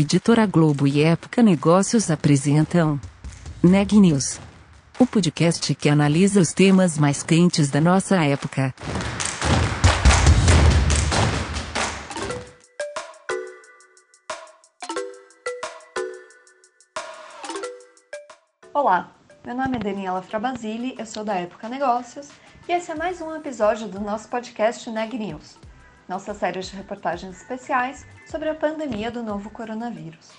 Editora Globo e Época Negócios apresentam Neg News, o podcast que analisa os temas mais quentes da nossa época. Olá, meu nome é Daniela Frabasile, eu sou da Época Negócios e esse é mais um episódio do nosso podcast Neg News, nossa série de reportagens especiais sobre a pandemia do novo coronavírus.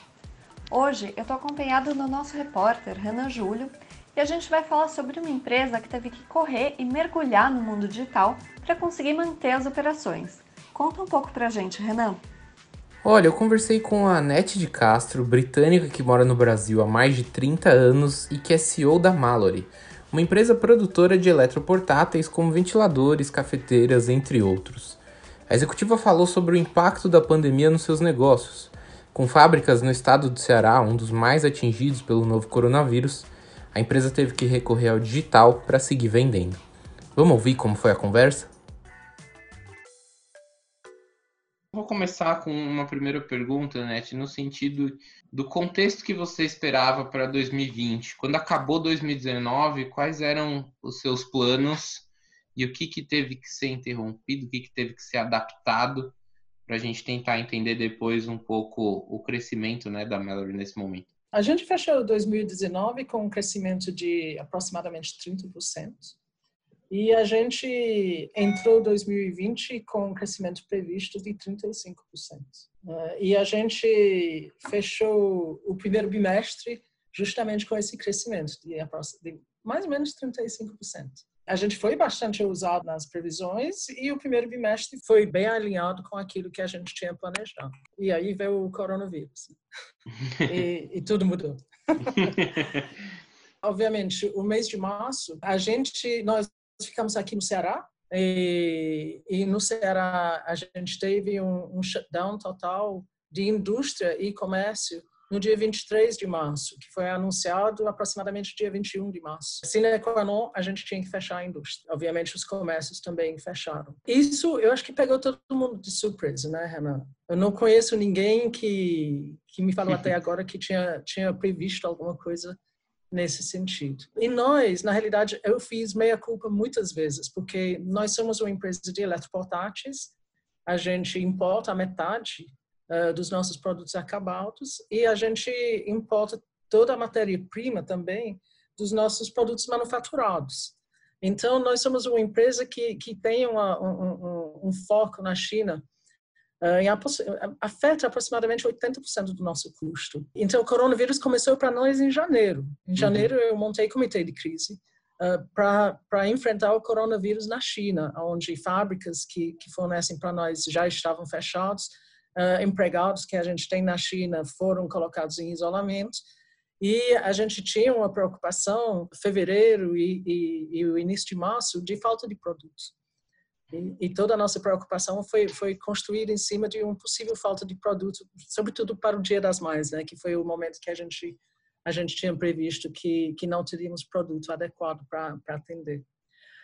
Hoje eu estou acompanhado do nosso repórter Renan Júlio e a gente vai falar sobre uma empresa que teve que correr e mergulhar no mundo digital para conseguir manter as operações. Conta um pouco pra gente, Renan. Olha, eu conversei com a Anete de Castro, britânica que mora no Brasil há mais de 30 anos e que é CEO da Mallory, uma empresa produtora de eletroportáteis como ventiladores, cafeteiras, entre outros. A executiva falou sobre o impacto da pandemia nos seus negócios. Com fábricas no estado do Ceará, um dos mais atingidos pelo novo coronavírus, a empresa teve que recorrer ao digital para seguir vendendo. Vamos ouvir como foi a conversa? Vou começar com uma primeira pergunta, Net, no sentido do contexto que você esperava para 2020. Quando acabou 2019, quais eram os seus planos e o que, que teve que ser interrompido, o que, que teve que ser adaptado para a gente tentar entender depois um pouco o crescimento né, da Melody nesse momento? A gente fechou 2019 com um crescimento de aproximadamente 30%. E a gente entrou 2020 com um crescimento previsto de 35%. Uh, e a gente fechou o primeiro bimestre justamente com esse crescimento de mais ou menos 35%. A gente foi bastante usado nas previsões e o primeiro bimestre foi bem alinhado com aquilo que a gente tinha planejado. E aí veio o coronavírus. e, e tudo mudou. Obviamente, o mês de março, a gente, nós ficamos aqui no Ceará e, e no Ceará a gente teve um, um shutdown total de indústria e comércio no dia 23 de março, que foi anunciado aproximadamente dia 21 de março. Sine qua non, a gente tinha que fechar a indústria. Obviamente, os comércios também fecharam. Isso, eu acho que pegou todo mundo de surpresa, né, Renan? Eu não conheço ninguém que, que me falou até agora que tinha, tinha previsto alguma coisa nesse sentido. E nós, na realidade, eu fiz meia culpa muitas vezes, porque nós somos uma empresa de eletroportáteis, a gente importa a metade uh, dos nossos produtos acabados e a gente importa toda a matéria-prima também dos nossos produtos manufaturados. Então, nós somos uma empresa que, que tem uma, um, um, um foco na China uh, afeta aproximadamente 80% do nosso custo. Então, o coronavírus começou para nós em janeiro. Em uhum. janeiro, uhum. eu montei comitê de crise uh, para enfrentar o coronavírus na China, onde fábricas que, que fornecem para nós já estavam fechadas, uh, empregados que a gente tem na China foram colocados em isolamento. E a gente tinha uma preocupação, fevereiro e, e, e o início de março, de falta de produtos. E, e, toda a nossa preocupação foi, foi construir em cima de uma possível falta de produto, sobretudo para o Dia das Mães, né, que foi o momento que a gente a gente tinha previsto que que não teríamos produto adequado para atender.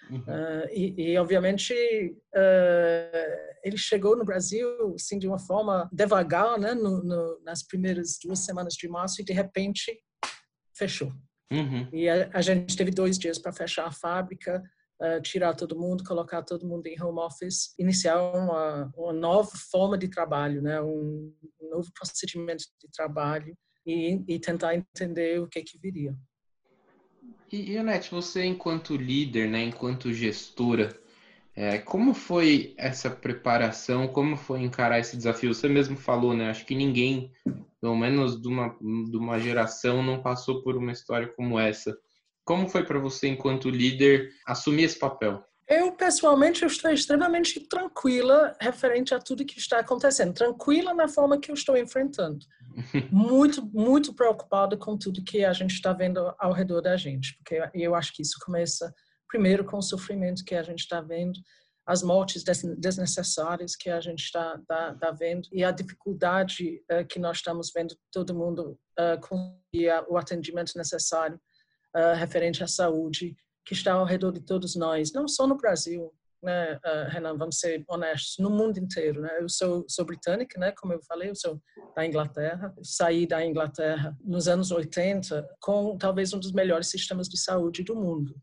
Uhum. Uh, e, e, obviamente uh, ele chegou no Brasil assim de uma forma devagar, né, no, no, nas primeiras duas semanas de março e de repente fechou. Uhum. E a, a gente teve dois dias para fechar a fábrica uh, tirar todo mundo, colocar todo mundo em home office, iniciar uma, uma nova forma de trabalho, né? um, um novo procedimento de trabalho e, e, tentar entender o que que viria. E, e Anete, você enquanto líder, né, enquanto gestora, é, como foi essa preparação? Como foi encarar esse desafio? Você mesmo falou, né? Acho que ninguém, pelo menos de uma, de uma geração, não passou por uma história como essa. Como foi para você, enquanto líder, assumir esse papel? Eu, pessoalmente, eu estou extremamente tranquila referente a tudo que está acontecendo. Tranquila na forma que eu estou enfrentando. Muito, muito preocupada com tudo que a gente está vendo ao redor da gente. Porque eu acho que isso começa, primeiro, com o sofrimento que a gente está vendo, as mortes desnecessárias que a gente está tá, tá vendo e a dificuldade uh, que nós estamos vendo todo mundo uh, com o atendimento necessário uh, referente à saúde que está ao redor de todos nós, não só no Brasil, né, uh, Renan, vamos ser honestos, no mundo inteiro, né? Eu sou, sou britânica, né? Como eu falei, eu sou da Inglaterra. saí da Inglaterra nos anos 80 com talvez um dos melhores sistemas de saúde do mundo.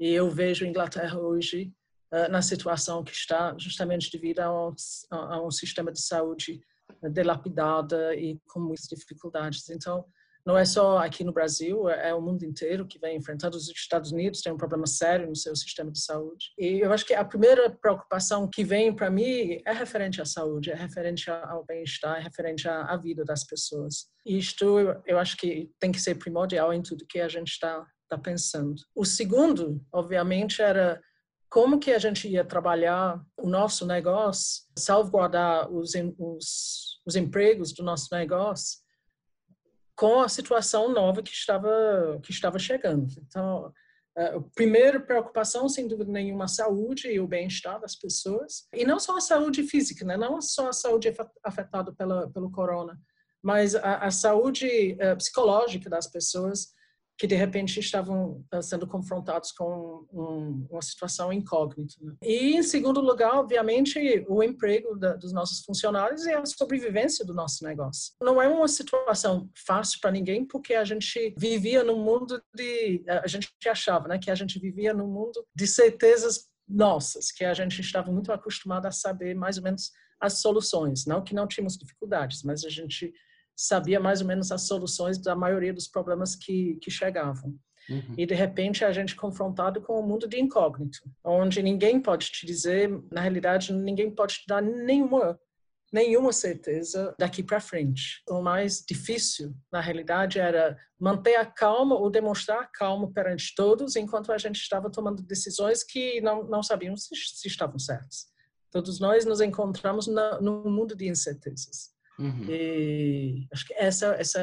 E eu vejo a Inglaterra hoje uh, na situação que está, justamente devido a um, a um sistema de saúde delapidada e com muitas dificuldades. Então, não é só aqui no Brasil, é, é o mundo inteiro que vem enfrentando. Os Estados Unidos têm um problema sério no seu sistema de saúde. E eu acho que a primeira preocupação que vem para mim é referente à saúde, é referente ao bem-estar, é referente à, vida das pessoas. E isto eu acho que tem que ser primordial em tudo que a gente está tá pensando. O segundo, obviamente, era como que a gente ia trabalhar o nosso negócio, salvaguardar os, os, os empregos do nosso negócio com a situação nova que estava que estava chegando. Então, a primeira preocupação, sem dúvida nenhuma, a saúde e o bem-estar das pessoas. E não só a saúde física, né? não só a saúde afetada pela, pelo corona, mas a, a saúde uh, psicológica das pessoas que de repente estavam eh, sendo confrontados com um, uma situação incógnita. Né? E, em segundo lugar, obviamente, o emprego da, dos nossos funcionários e a sobrevivência do nosso negócio. Não é uma situação fácil para ninguém, porque a gente vivia num mundo de. A gente achava né, que a gente vivia num mundo de certezas nossas, que a gente estava muito acostumado a saber mais ou menos as soluções. Não que não tínhamos dificuldades, mas a gente sabia mais ou menos as soluções da maioria dos problemas que, que chegavam. Uhum. E de repente a gente confrontado com um mundo de incógnito, onde ninguém pode te dizer, na realidade, ninguém pode te dar nenhuma nenhuma certeza daqui para frente. O mais difícil, na realidade, era manter a calma ou demonstrar a calma perante todos, enquanto a gente estava tomando decisões que não, não sabíamos se, se estavam certas. Todos nós nos encontramos na, num mundo de incertezas. Uhum. E acho que essa essa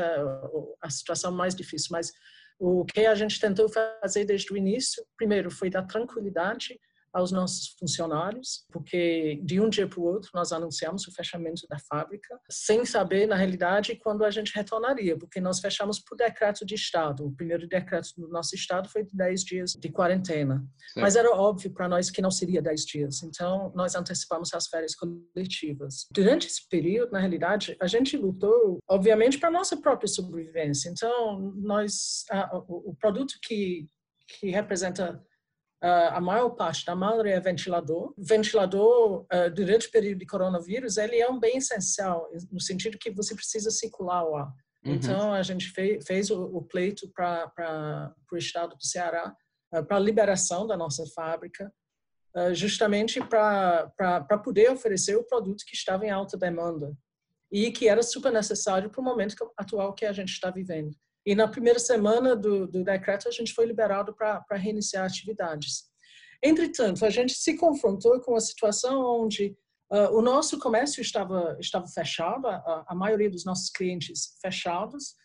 a situação mais difícil. Mas o que a gente tentou fazer desde o início, primeiro, foi dar tranquilidade aos nossos funcionários, porque de um dia para o outro nós anunciamos o fechamento da fábrica, sem saber, na realidade, quando a gente retornaria, porque nós fechamos por decreto de Estado. O primeiro decreto do nosso Estado foi de 10 dias de quarentena. Certo. Mas era óbvio para nós que não seria 10 dias, então nós antecipamos as férias coletivas. Durante esse período, na realidade, a gente lutou, obviamente, para a nossa própria sobrevivência. Então, nós, a, o, o produto que, que representa Uh, a maior parte da maioria é ventilador. Ventilador, uh, durante o período de coronavírus, ele é um bem essencial, no sentido que você precisa circular o ar. Uhum. Então, a gente fez, fez o, o pleito para o estado do Ceará, uh, para a liberação da nossa fábrica, justamente para poder oferecer o produto que estava em alta demanda e que era super necessário para o momento atual que a gente está vivendo. E na primeira semana do, do decreto, a gente foi liberado para reiniciar atividades. Entretanto, a gente se confrontou com a situação onde uh, o nosso comércio estava, estava fechado, a, a maioria dos nossos clientes fechados,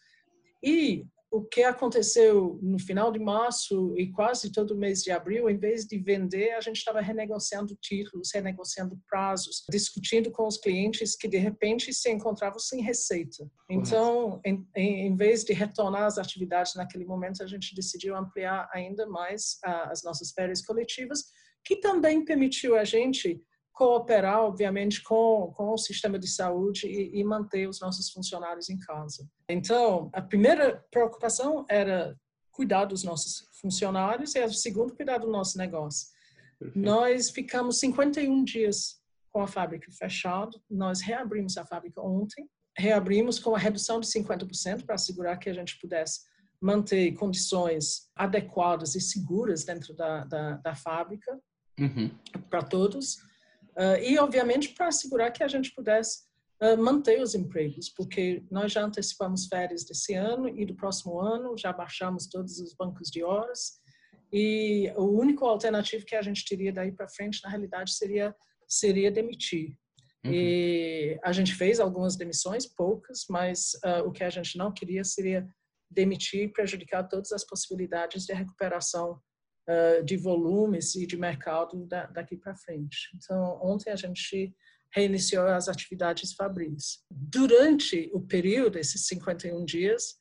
e o que aconteceu no final de março e quase todo o mês de abril, em vez de vender, a gente estava renegociando títulos, renegociando prazos, discutindo com os clientes que de repente se encontravam sem receita. Então, em, em vez de retornar às atividades naquele momento, a gente decidiu ampliar ainda mais uh, as nossas férias coletivas, que também permitiu a gente cooperar, obviamente, com, com o sistema de saúde e, e, manter os nossos funcionários em casa. Então, a primeira preocupação era cuidar dos nossos funcionários e a segunda, cuidar do nosso negócio. Perfeito. Nós ficamos 51 dias com a fábrica fechada, nós reabrimos a fábrica ontem, reabrimos com a redução de 50% para assegurar que a gente pudesse manter condições adequadas e seguras dentro da, da, da fábrica uhum. para todos. Uh, e, obviamente, para assegurar que a gente pudesse uh, manter os empregos, porque nós já antecipamos férias desse ano e do próximo ano, já baixamos todos os bancos de horas, e o único alternativo que a gente teria daí para frente, na realidade, seria, seria demitir. Uhum. E a gente fez algumas demissões, poucas, mas uh, o que a gente não queria seria demitir e prejudicar todas as possibilidades de recuperação uh, de volumes e de mercado da, daqui para frente. Então, ontem a gente reiniciou as atividades fabris. Durante o período, esses 51 dias,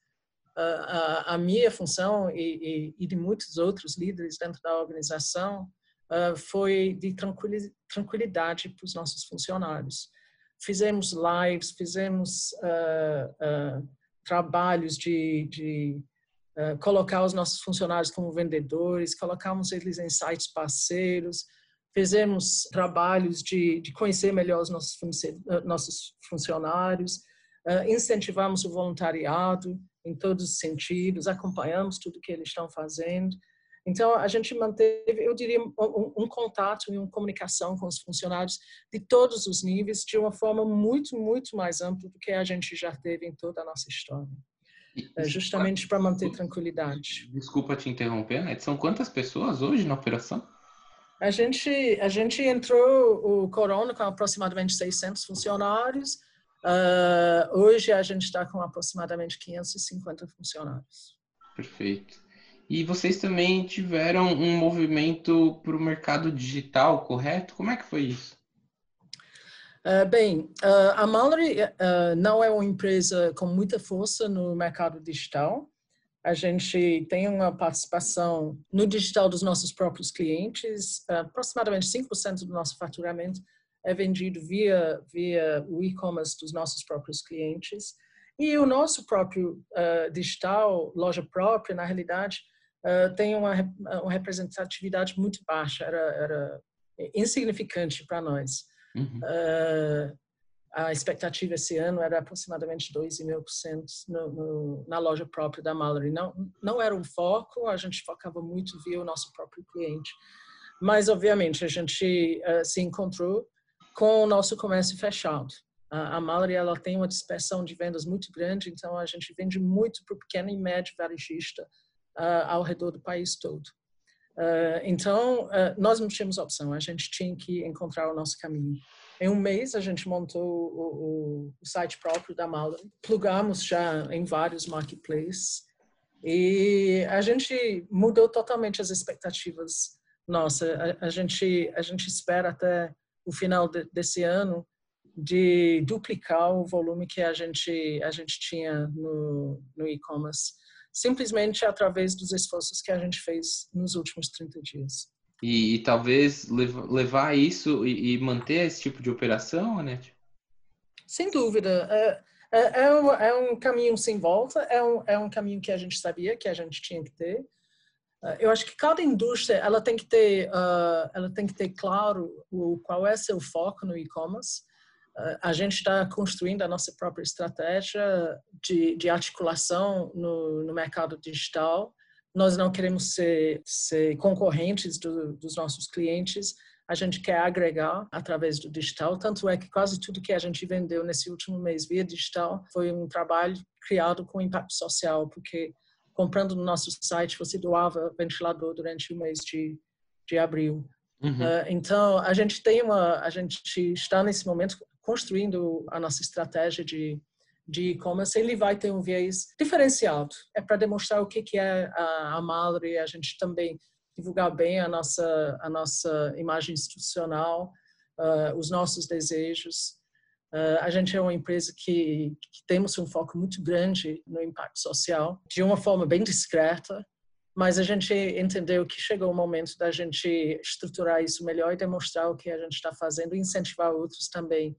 uh, a, a, minha função e, e, e, de muitos outros líderes dentro da organização uh, foi de tranquilidade para os nossos funcionários. Fizemos lives, fizemos uh, uh, trabalhos de, de colocar os nossos funcionários como vendedores, colocamos eles em sites parceiros, fizemos trabalhos de, de conhecer melhor os nossos, nossos funcionários, incentivamos o voluntariado em todos os sentidos, acompanhamos tudo que eles estão fazendo. Então, a gente manteve, eu diria, um, um, contato e uma comunicação com os funcionários de todos os níveis de uma forma muito, muito mais ampla do que a gente já teve em toda a nossa história. É justamente para manter tranquilidade. Desculpa te interromper, né? São quantas pessoas hoje na operação? A gente, a gente entrou o Corona com aproximadamente 600 funcionários. Uh, hoje a gente está com aproximadamente 550 funcionários. Perfeito. E vocês também tiveram um movimento para o mercado digital, correto? Como é que foi isso? Uh, bem, uh, a Mallory uh, não é uma empresa com muita força no mercado digital. A gente tem uma participação no digital dos nossos próprios clientes. aproximadamente 5% do nosso faturamento é vendido via, via o e-commerce dos nossos próprios clientes. E o nosso próprio digital, loja própria, na realidade, tem uma, uma, representatividade muito baixa, era, era insignificante para nós. Uhum. Uh, a expectativa esse ano era aproximadamente 2,5% no, no, na loja própria da Mallory. Não, não era um foco, a gente focava muito via o nosso próprio cliente. Mas, obviamente, a gente uh, se encontrou com o nosso comércio fechado. A, a Mallory ela tem uma dispersão de vendas muito grande, então a gente vende muito para o pequeno e médio varejista uh, ao redor do país todo. Uh, então, uh, nós não tínhamos opção, a gente tinha que encontrar o nosso caminho. Em um mês, a gente montou o, o, site próprio da Mala, plugamos já em vários marketplaces e a gente mudou totalmente as expectativas nossa. A, a gente, a gente espera até o final de, desse ano de duplicar o volume que a gente, a gente tinha no, no e-commerce simplesmente através dos esforços que a gente fez nos últimos 30 dias. E, e talvez levar isso e, e, manter esse tipo de operação, Anete? Sem dúvida. É, é, é, um, é, um, caminho sem volta, é um, é um caminho que a gente sabia que a gente tinha que ter. É, eu acho que cada indústria ela tem que ter, uh, ela tem que ter claro o, qual é seu foco no e-commerce a gente está construindo a nossa própria estratégia de, de articulação no, no, mercado digital. Nós não queremos ser, ser concorrentes do, dos nossos clientes, a gente quer agregar através do digital. Tanto é que quase tudo que a gente vendeu nesse último mês via digital foi um trabalho criado com impacto social, porque comprando no nosso site você doava ventilador durante o mês de, de abril. Uhum. Uh, então a gente tem uma, a gente está nesse momento construindo a nossa estratégia de de e-commerce, ele vai ter um viés diferenciado. É para demonstrar o que, que é a, a Mallory, a gente também divulgar bem a nossa, a nossa imagem institucional, uh, os nossos desejos. Uh, a gente é uma empresa que, que, temos um foco muito grande no impacto social, de uma forma bem discreta, mas a gente entendeu que chegou o momento da gente estruturar isso melhor e demonstrar o que a gente está fazendo e incentivar outros também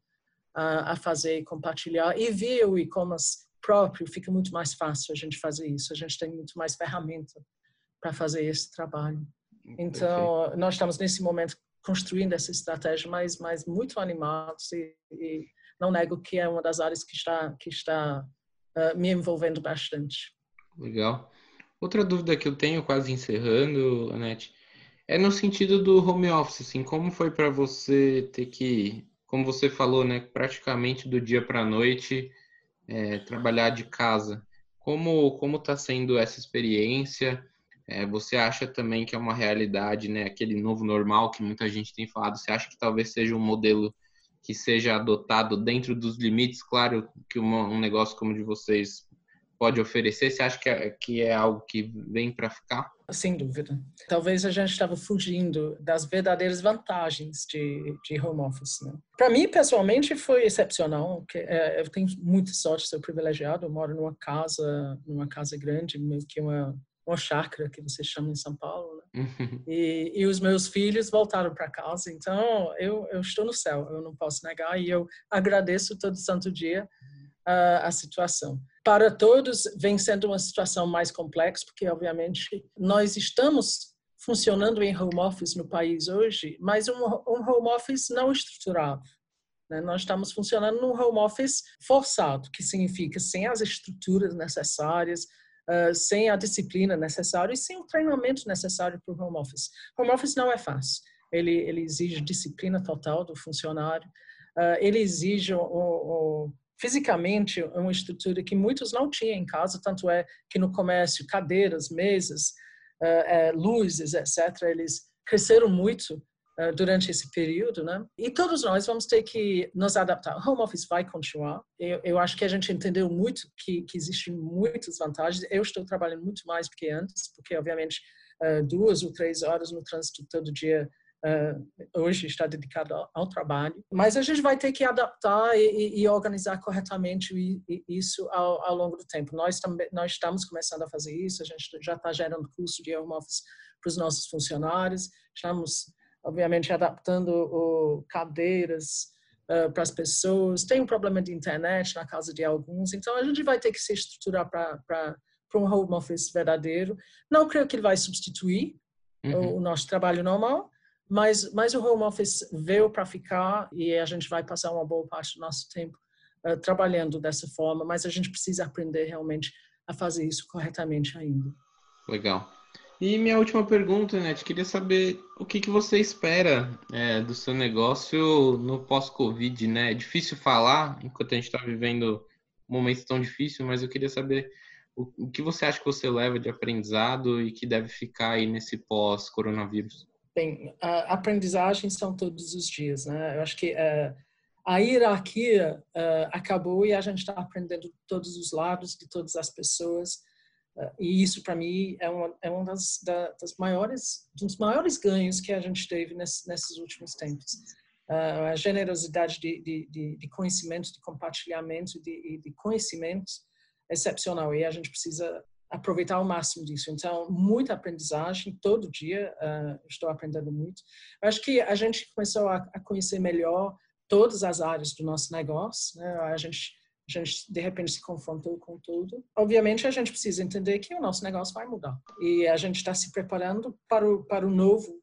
a, a fazer e compartilhar. E via o e-commerce próprio, fica muito mais fácil a gente fazer isso. A gente tem muito mais ferramenta para fazer esse trabalho. Então, Perfeito. nós estamos nesse momento construindo essa estratégia, mas, mas muito animados e, e, não nego que é uma das áreas que está que está uh, me envolvendo bastante. Legal. Outra dúvida que eu tenho, quase encerrando, Anete, é no sentido do home office, assim, como foi para você ter que como você falou, né, praticamente do dia para a noite, é, trabalhar de casa. Como como está sendo essa experiência? É, você acha também que é uma realidade, né, aquele novo normal que muita gente tem falado? Você acha que talvez seja um modelo que seja adotado dentro dos limites? Claro que uma, um negócio como o de vocês pode oferecer? Você acha que é, que é algo que vem para ficar? Sem dúvida. Talvez a gente estava fugindo das verdadeiras vantagens de, de home office. Né? Para mim, pessoalmente, foi excepcional. Que, é, eu tenho muita sorte, sou privilegiado. Eu moro numa casa, numa casa grande, meio que uma, uma chácara que você chama em São Paulo. Né? E, e, os meus filhos voltaram para casa, então eu, eu estou no céu, eu não posso negar, e eu agradeço todo santo dia uh, a situação. Para todos, vem sendo uma situação mais complexa, porque, obviamente, nós estamos funcionando em home office no país hoje, mas um, um home office não estruturado. Né? Nós estamos funcionando num home office forçado, que significa sem as estruturas necessárias, uh, sem a disciplina necessária e sem o treinamento necessário para o home office. Home office não é fácil. Ele, ele exige disciplina total do funcionário, uh, ele exige o, o, fisicamente uma estrutura que muitos não tinham em casa, tanto é que no comércio, cadeiras, mesas, uh, luzes, etc., eles cresceram muito uh, durante esse período, né? E todos nós vamos ter que nos adaptar. O home office vai continuar. Eu, eu acho que a gente entendeu muito que, que existem muitas vantagens. Eu estou trabalhando muito mais do que antes, porque, obviamente, duas ou três horas no trânsito todo dia hoje está dedicado ao, ao, trabalho, mas a gente vai ter que adaptar e, e organizar corretamente isso ao, ao, longo do tempo. Nós também nós estamos começando a fazer isso. A gente já está gerando curso de home office para os nossos funcionários. Estamos obviamente adaptando o, cadeiras uh, para as pessoas. Tem um problema de internet na casa de alguns, então a gente vai ter que se estruturar para um home office verdadeiro. Não creio que ele vai substituir uhum. o, o nosso trabalho normal, mas, mas o home office veio para ficar e a gente vai passar uma boa parte do nosso tempo uh, trabalhando dessa forma, mas a gente precisa aprender realmente a fazer isso corretamente ainda. Legal. E minha última pergunta, Net, queria saber o que, que você espera é, do seu negócio no pós-Covid, né? É difícil falar, enquanto a gente está vivendo um momento tão difícil, mas eu queria saber o, o, que você acha que você leva de aprendizado e que deve ficar aí nesse pós-coronavírus. Bem, a aprendizagem são todos os dias, né? Eu acho que uh, a hierarquia uh, acabou e a gente está aprendendo todos os lados de todas as pessoas e isso para mim é uma é um das, das maiores dos maiores ganhos que a gente teve nesse, nesses últimos tempos uh, a generosidade de, de, de, conhecimento de compartilhamento de, de conhecimento excepcional e a gente precisa aproveitar ao máximo disso então muita aprendizagem todo dia uh, estou aprendendo muito Eu acho que a gente começou a, a conhecer melhor todas as áreas do nosso negócio né? a gente a gente de repente se confrontou com tudo. Obviamente a gente precisa entender que o nosso negócio vai mudar e a gente está se preparando para o para o novo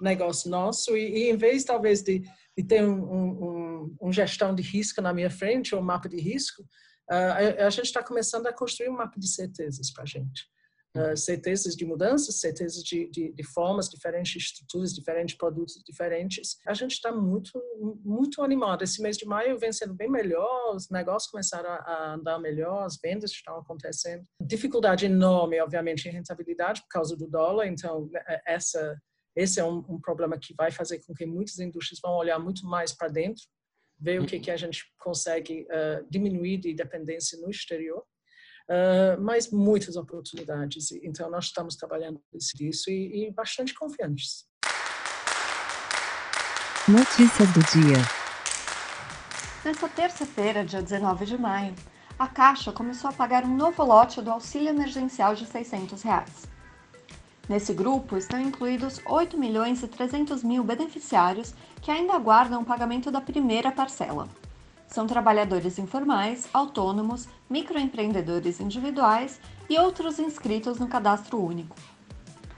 negócio nosso e, e em vez talvez de, de ter um, um, um, gestão de risco na minha frente ou um mapa de risco, a, a gente está começando a construir um mapa de certezas para a gente uh, certezas de mudanças, certezas de, de, de, formas diferentes, estruturas diferentes, produtos diferentes. A gente está muito, muito animado. Esse mês de maio vem sendo bem melhor, os negócios começaram a, andar melhor, as vendas estão acontecendo. Dificuldade enorme, obviamente, em rentabilidade por causa do dólar. Então, é, essa esse é um, um, problema que vai fazer com que muitas indústrias vão olhar muito mais para dentro, ver o que, que a gente consegue uh, diminuir de dependência no exterior. Uh, mas muitas oportunidades. Então, nós estamos trabalhando nisso e, e bastante confiantes. Notícias do dia. Nesta terça-feira, dia 19 de maio, a Caixa começou a pagar um novo lote do auxílio emergencial de 600 reais. Nesse grupo estão incluídos 8 milhões e 300 mil beneficiários que ainda aguardam o pagamento da primeira parcela. São trabalhadores informais, autônomos, microempreendedores individuais e outros inscritos no cadastro único.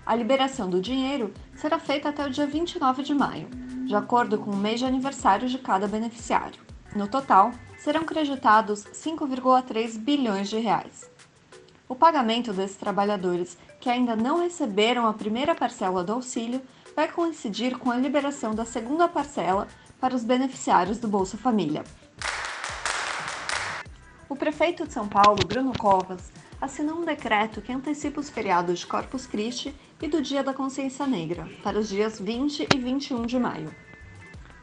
A liberação do dinheiro será feita até o dia 29 de maio, de acordo com o mês de aniversário de cada beneficiário. No total, serão creditados 5,3 bilhões de reais. O pagamento desses trabalhadores que ainda não receberam a primeira parcela do auxílio vai coincidir com a liberação da segunda parcela para os beneficiários do Bolsa Família. O prefeito de São Paulo, Bruno Covas, assinou um decreto que antecipa os feriados de Corpus Christi e do Dia da Consciência Negra para os dias 20 e 21 de maio.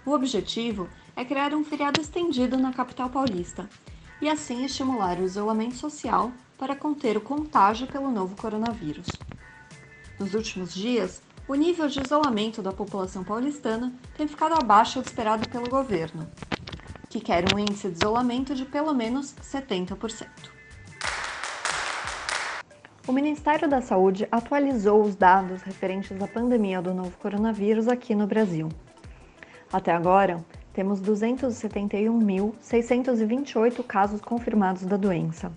O objetivo é criar um feriado estendido na capital paulista e assim estimular o isolamento social para conter o contágio pelo novo coronavírus. Nos últimos dias, o nível de isolamento da população paulistana tem ficado abaixo do esperado pelo governo, que quer um índice de isolamento de pelo menos 70%. O Ministério da Saúde atualizou os dados referentes à pandemia do novo coronavírus aqui no Brasil. Até agora, temos 271.628 casos confirmados da doença.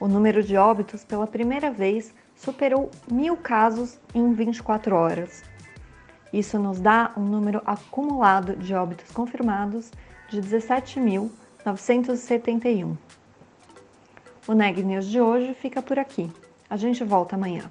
O número de óbitos, pela primeira vez, superou mil casos em 24 horas. Isso nos dá um número acumulado de óbitos confirmados de 17.971. O Neg News de hoje fica por aqui. A gente volta amanhã.